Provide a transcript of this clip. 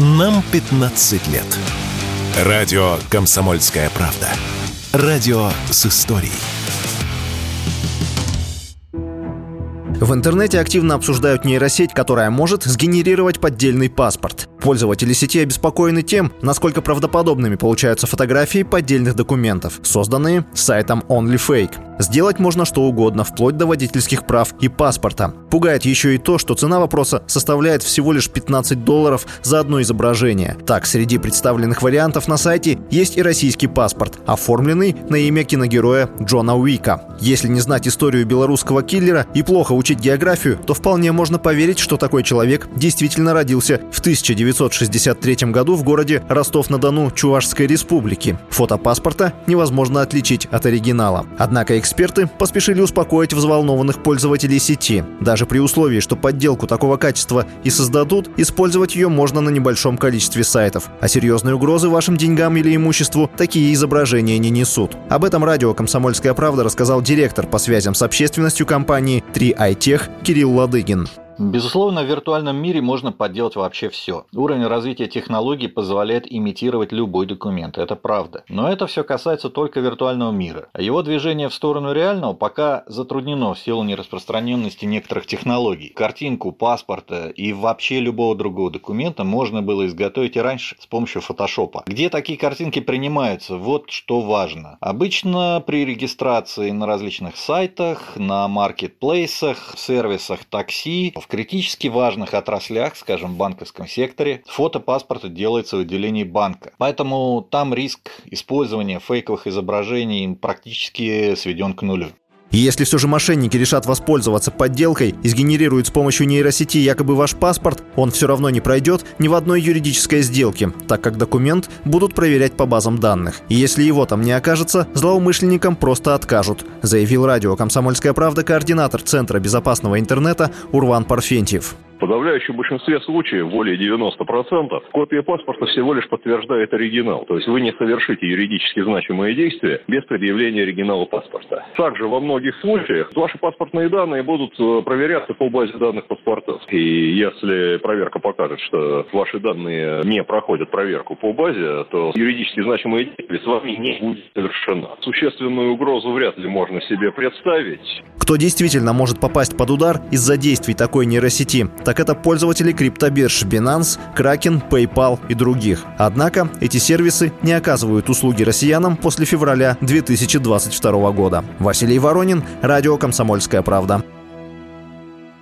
Нам 15 лет. Радио «Комсомольская правда». Радио с историей. В интернете активно обсуждают нейросеть, которая может сгенерировать поддельный паспорт. Пользователи сети обеспокоены тем, насколько правдоподобными получаются фотографии поддельных документов, созданные сайтом OnlyFake. Сделать можно что угодно, вплоть до водительских прав и паспорта. Пугает еще и то, что цена вопроса составляет всего лишь 15 долларов за одно изображение. Так, среди представленных вариантов на сайте есть и российский паспорт, оформленный на имя киногероя Джона Уика. Если не знать историю белорусского киллера и плохо учить географию, то вполне можно поверить, что такой человек действительно родился в 1963 году в городе Ростов-на-Дону Чувашской республики. Фото паспорта невозможно отличить от оригинала. Однако Эксперты поспешили успокоить взволнованных пользователей сети. Даже при условии, что подделку такого качества и создадут, использовать ее можно на небольшом количестве сайтов. А серьезные угрозы вашим деньгам или имуществу такие изображения не несут. Об этом радио «Комсомольская правда» рассказал директор по связям с общественностью компании 3iTech Кирилл Ладыгин. Безусловно, в виртуальном мире можно подделать вообще все. Уровень развития технологий позволяет имитировать любой документ, это правда. Но это все касается только виртуального мира. А его движение в сторону реального пока затруднено в силу нераспространенности некоторых технологий. Картинку, паспорта и вообще любого другого документа можно было изготовить и раньше с помощью фотошопа. Где такие картинки принимаются? Вот что важно. Обычно при регистрации на различных сайтах, на маркетплейсах, сервисах такси, в критически важных отраслях, скажем, в банковском секторе, фото паспорта делается в отделении банка. Поэтому там риск использования фейковых изображений практически сведен к нулю. И если все же мошенники решат воспользоваться подделкой и сгенерируют с помощью нейросети якобы ваш паспорт, он все равно не пройдет ни в одной юридической сделке, так как документ будут проверять по базам данных. И если его там не окажется, злоумышленникам просто откажут, заявил радио «Комсомольская правда» координатор Центра безопасного интернета Урван Парфентьев. Подавляющем большинстве случаев, более 90%, копия паспорта всего лишь подтверждает оригинал. То есть вы не совершите юридически значимые действия без предъявления оригинала паспорта. Также во многих случаях ваши паспортные данные будут э, проверяться по базе данных паспортов. И если проверка покажет, что ваши данные не проходят проверку по базе, то юридически значимые действия с вами не будет совершена. Существенную угрозу вряд ли можно себе представить. Кто действительно может попасть под удар из-за действий такой нейросети, так это пользователи криптобирж Binance, Kraken, PayPal и других. Однако эти сервисы не оказывают услуги россиянам после февраля 2022 года. Василий Воронин, Радио «Комсомольская правда».